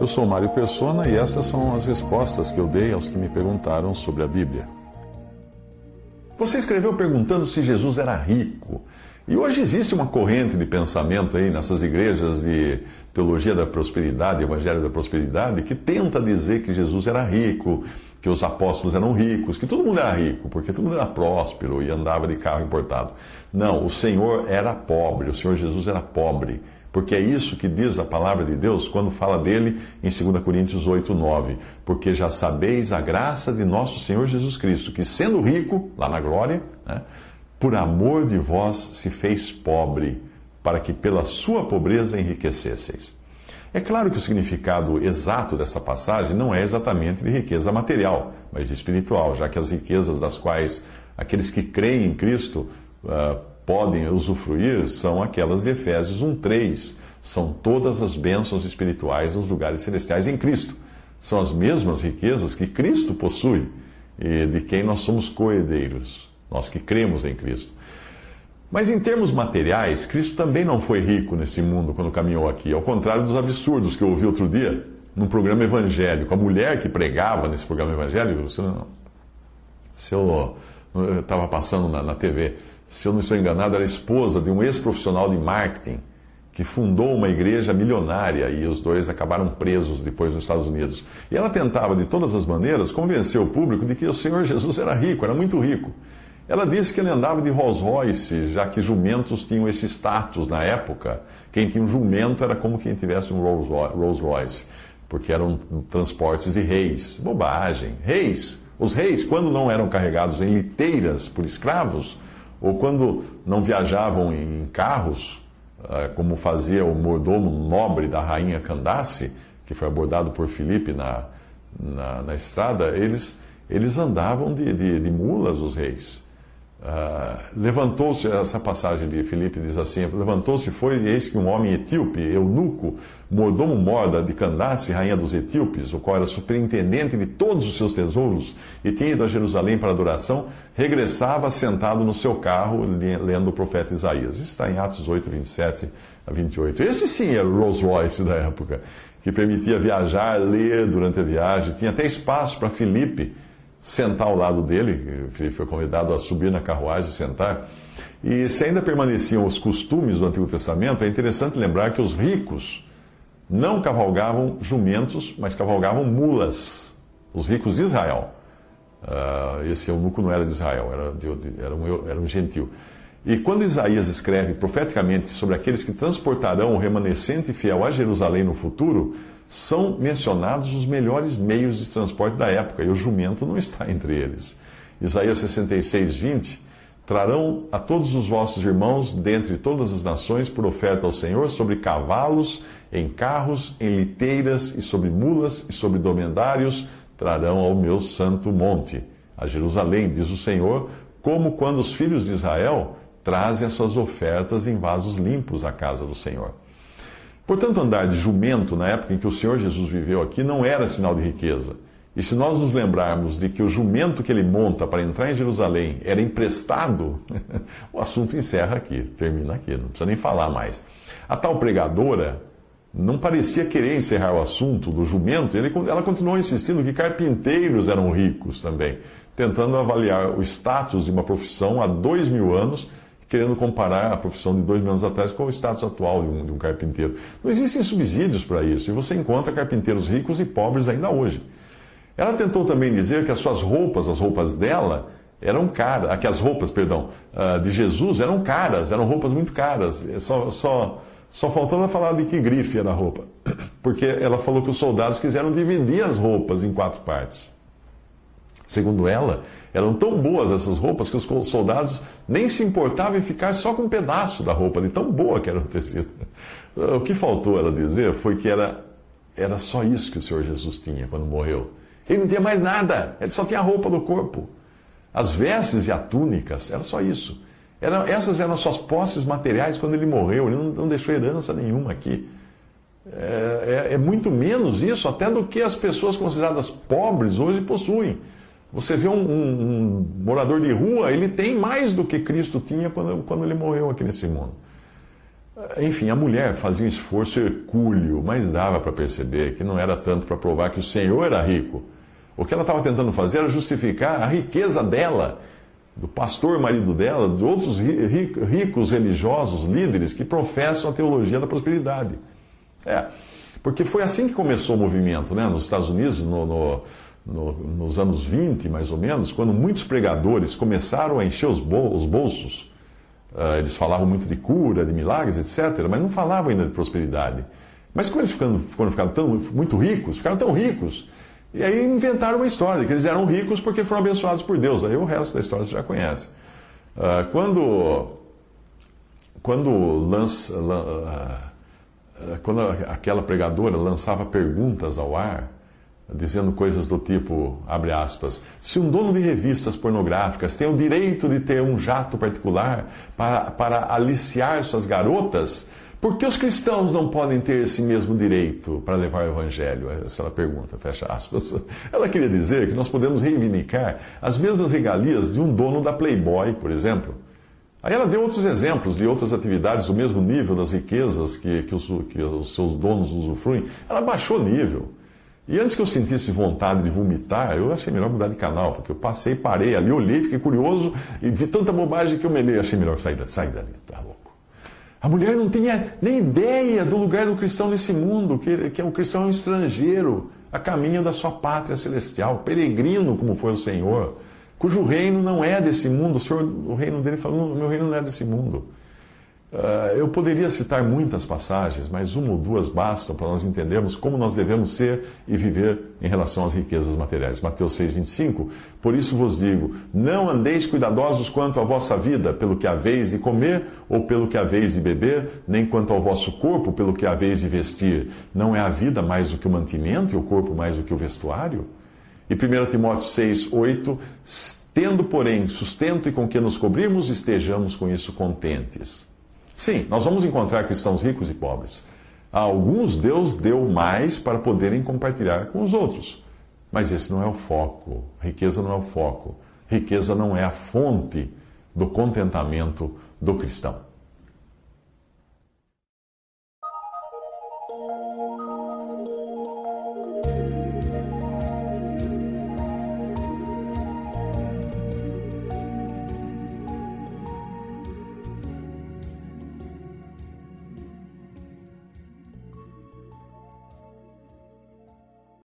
Eu sou Mário Persona e essas são as respostas que eu dei aos que me perguntaram sobre a Bíblia. Você escreveu perguntando se Jesus era rico. E hoje existe uma corrente de pensamento aí nessas igrejas de teologia da prosperidade, evangelho da prosperidade, que tenta dizer que Jesus era rico, que os apóstolos eram ricos, que todo mundo era rico, porque todo mundo era próspero e andava de carro importado. Não, o Senhor era pobre, o Senhor Jesus era pobre. Porque é isso que diz a palavra de Deus quando fala dele em 2 Coríntios 8, 9. Porque já sabeis a graça de nosso Senhor Jesus Cristo, que sendo rico, lá na glória, né, por amor de vós se fez pobre, para que pela sua pobreza enriquecesseis. É claro que o significado exato dessa passagem não é exatamente de riqueza material, mas espiritual, já que as riquezas das quais aqueles que creem em Cristo uh, podem usufruir são aquelas de Efésios 1:3. São todas as bênçãos espirituais nos lugares celestiais em Cristo. São as mesmas riquezas que Cristo possui e de quem nós somos coerdeiros, nós que cremos em Cristo. Mas em termos materiais, Cristo também não foi rico nesse mundo quando caminhou aqui, ao contrário dos absurdos que eu ouvi outro dia num programa evangélico. A mulher que pregava nesse programa evangélico, se eu, se eu estava passando na, na TV, se eu não estou enganado, era esposa de um ex-profissional de marketing que fundou uma igreja milionária e os dois acabaram presos depois nos Estados Unidos. E ela tentava, de todas as maneiras, convencer o público de que o Senhor Jesus era rico, era muito rico. Ela disse que ele andava de Rolls Royce, já que jumentos tinham esse status na época. Quem tinha um jumento era como quem tivesse um Rolls Royce, porque eram transportes de reis. Bobagem. Reis. Os reis, quando não eram carregados em liteiras por escravos, ou quando não viajavam em carros, ah, como fazia o mordomo nobre da rainha Candace, que foi abordado por Filipe na, na, na estrada, eles, eles andavam de, de, de mulas, os reis. Uh, levantou-se, essa passagem de Filipe diz assim: levantou-se foi, e eis que um homem etíope, eunuco, mordomo morda de Candace, rainha dos etíopes, o qual era superintendente de todos os seus tesouros, e tinha ido a Jerusalém para adoração, regressava sentado no seu carro, lendo o profeta Isaías. Isso está em Atos 8, 27 a 28. Esse sim era o Rolls Royce da época, que permitia viajar, ler durante a viagem, tinha até espaço para Filipe sentar ao lado dele, ele foi convidado a subir na carruagem e sentar. E se ainda permaneciam os costumes do Antigo Testamento, é interessante lembrar que os ricos não cavalgavam jumentos, mas cavalgavam mulas. Os ricos de Israel. Uh, esse eunuco não era de Israel, era, de, era, um, era um gentil. E quando Isaías escreve profeticamente sobre aqueles que transportarão o remanescente fiel a Jerusalém no futuro, são mencionados os melhores meios de transporte da época, e o jumento não está entre eles. Isaías 66, 20: Trarão a todos os vossos irmãos dentre todas as nações por oferta ao Senhor sobre cavalos, em carros, em liteiras e sobre mulas e sobre domendários, trarão ao meu santo monte, a Jerusalém, diz o Senhor, como quando os filhos de Israel trazem as suas ofertas em vasos limpos à casa do Senhor. Portanto, andar de jumento na época em que o Senhor Jesus viveu aqui não era sinal de riqueza. E se nós nos lembrarmos de que o jumento que ele monta para entrar em Jerusalém era emprestado, o assunto encerra aqui, termina aqui, não precisa nem falar mais. A tal pregadora não parecia querer encerrar o assunto do jumento, ela continuou insistindo que carpinteiros eram ricos também, tentando avaliar o status de uma profissão há dois mil anos querendo comparar a profissão de dois mil anos atrás com o status atual de um, de um carpinteiro. Não existem subsídios para isso, e você encontra carpinteiros ricos e pobres ainda hoje. Ela tentou também dizer que as suas roupas, as roupas dela, eram caras, que as roupas, perdão, ah, de Jesus eram caras, eram roupas muito caras. Só, só, só faltava falar de que grife era a roupa. Porque ela falou que os soldados quiseram dividir as roupas em quatro partes. Segundo ela, eram tão boas essas roupas que os soldados nem se importavam em ficar só com um pedaço da roupa, de tão boa que era o tecido. O que faltou ela dizer foi que era, era só isso que o Senhor Jesus tinha quando morreu. Ele não tinha mais nada, ele só tinha a roupa do corpo. As vestes e a túnicas, era só isso. Era, essas eram suas posses materiais quando ele morreu, ele não, não deixou herança nenhuma aqui. É, é, é, muito menos isso até do que as pessoas consideradas pobres hoje possuem. Você vê um, um, um, morador de rua, ele tem mais do que Cristo tinha quando, quando ele morreu aqui nesse mundo. Enfim, a mulher fazia um esforço hercúleo, mas dava para perceber que não era tanto para provar que o Senhor era rico. O que ela estava tentando fazer era justificar a riqueza dela, do pastor marido dela, de outros ricos religiosos, líderes que professam a teologia da prosperidade. É, porque foi assim que começou o movimento, né? Nos Estados Unidos, no, no, no, nos anos 20, mais ou menos, quando muitos pregadores começaram a encher os, bol os bolsos. Uh, eles falavam muito de cura, de milagres, etc., mas não falavam ainda de prosperidade. Mas quando eles ficando, quando ficaram tão, muito ricos, ficaram tão ricos, e aí inventaram uma história, que eles eram ricos porque foram abençoados por Deus. Aí o resto da história você já conhece. Uh, quando, quando lança. Uh, eh, quando aquela pregadora lançava perguntas ao ar, dizendo coisas do tipo, abre aspas, se um dono de revistas pornográficas tem o direito de ter um jato particular para, para aliciar suas garotas, por que os cristãos não podem ter esse mesmo direito para levar o evangelho? Essa ela pergunta, fecha aspas. Ela queria dizer que nós podemos reivindicar as mesmas regalias de um dono da Playboy, por exemplo Aí ela deu outros exemplos de outras atividades do mesmo nível das riquezas que, que, os, que os seus donos usufruem. Ela baixou o nível. E antes que eu sentisse vontade de vomitar, eu achei melhor mudar de canal, porque eu passei, parei ali, olhei, fiquei curioso e vi tanta bobagem que eu me achei melhor sair, sair dali, tá louco. A mulher não tinha nem ideia do lugar do cristão nesse mundo, que, que o cristão é um estrangeiro, a caminho da sua pátria celestial, peregrino como foi o Senhor cujo reino não é desse mundo. O Senhor, o reino dele falou: meu reino não é desse mundo. Uh, eu poderia citar muitas passagens, mas uma ou duas bastam para nós entendermos como nós devemos ser e viver em relação às riquezas materiais. Mateus 6,25: Por isso vos digo: não andeis cuidadosos quanto à vossa vida, pelo que haveis de comer ou pelo que haveis de beber, nem quanto ao vosso corpo, pelo que haveis de vestir. Não é a vida mais do que o mantimento e o corpo mais do que o vestuário? E 1 Timóteo 6, 8, tendo, porém, sustento e com que nos cobrimos, estejamos com isso contentes. Sim, nós vamos encontrar cristãos ricos e pobres. A alguns Deus deu mais para poderem compartilhar com os outros. Mas esse não é o foco. Riqueza não é o foco. Riqueza não é a fonte do contentamento do cristão.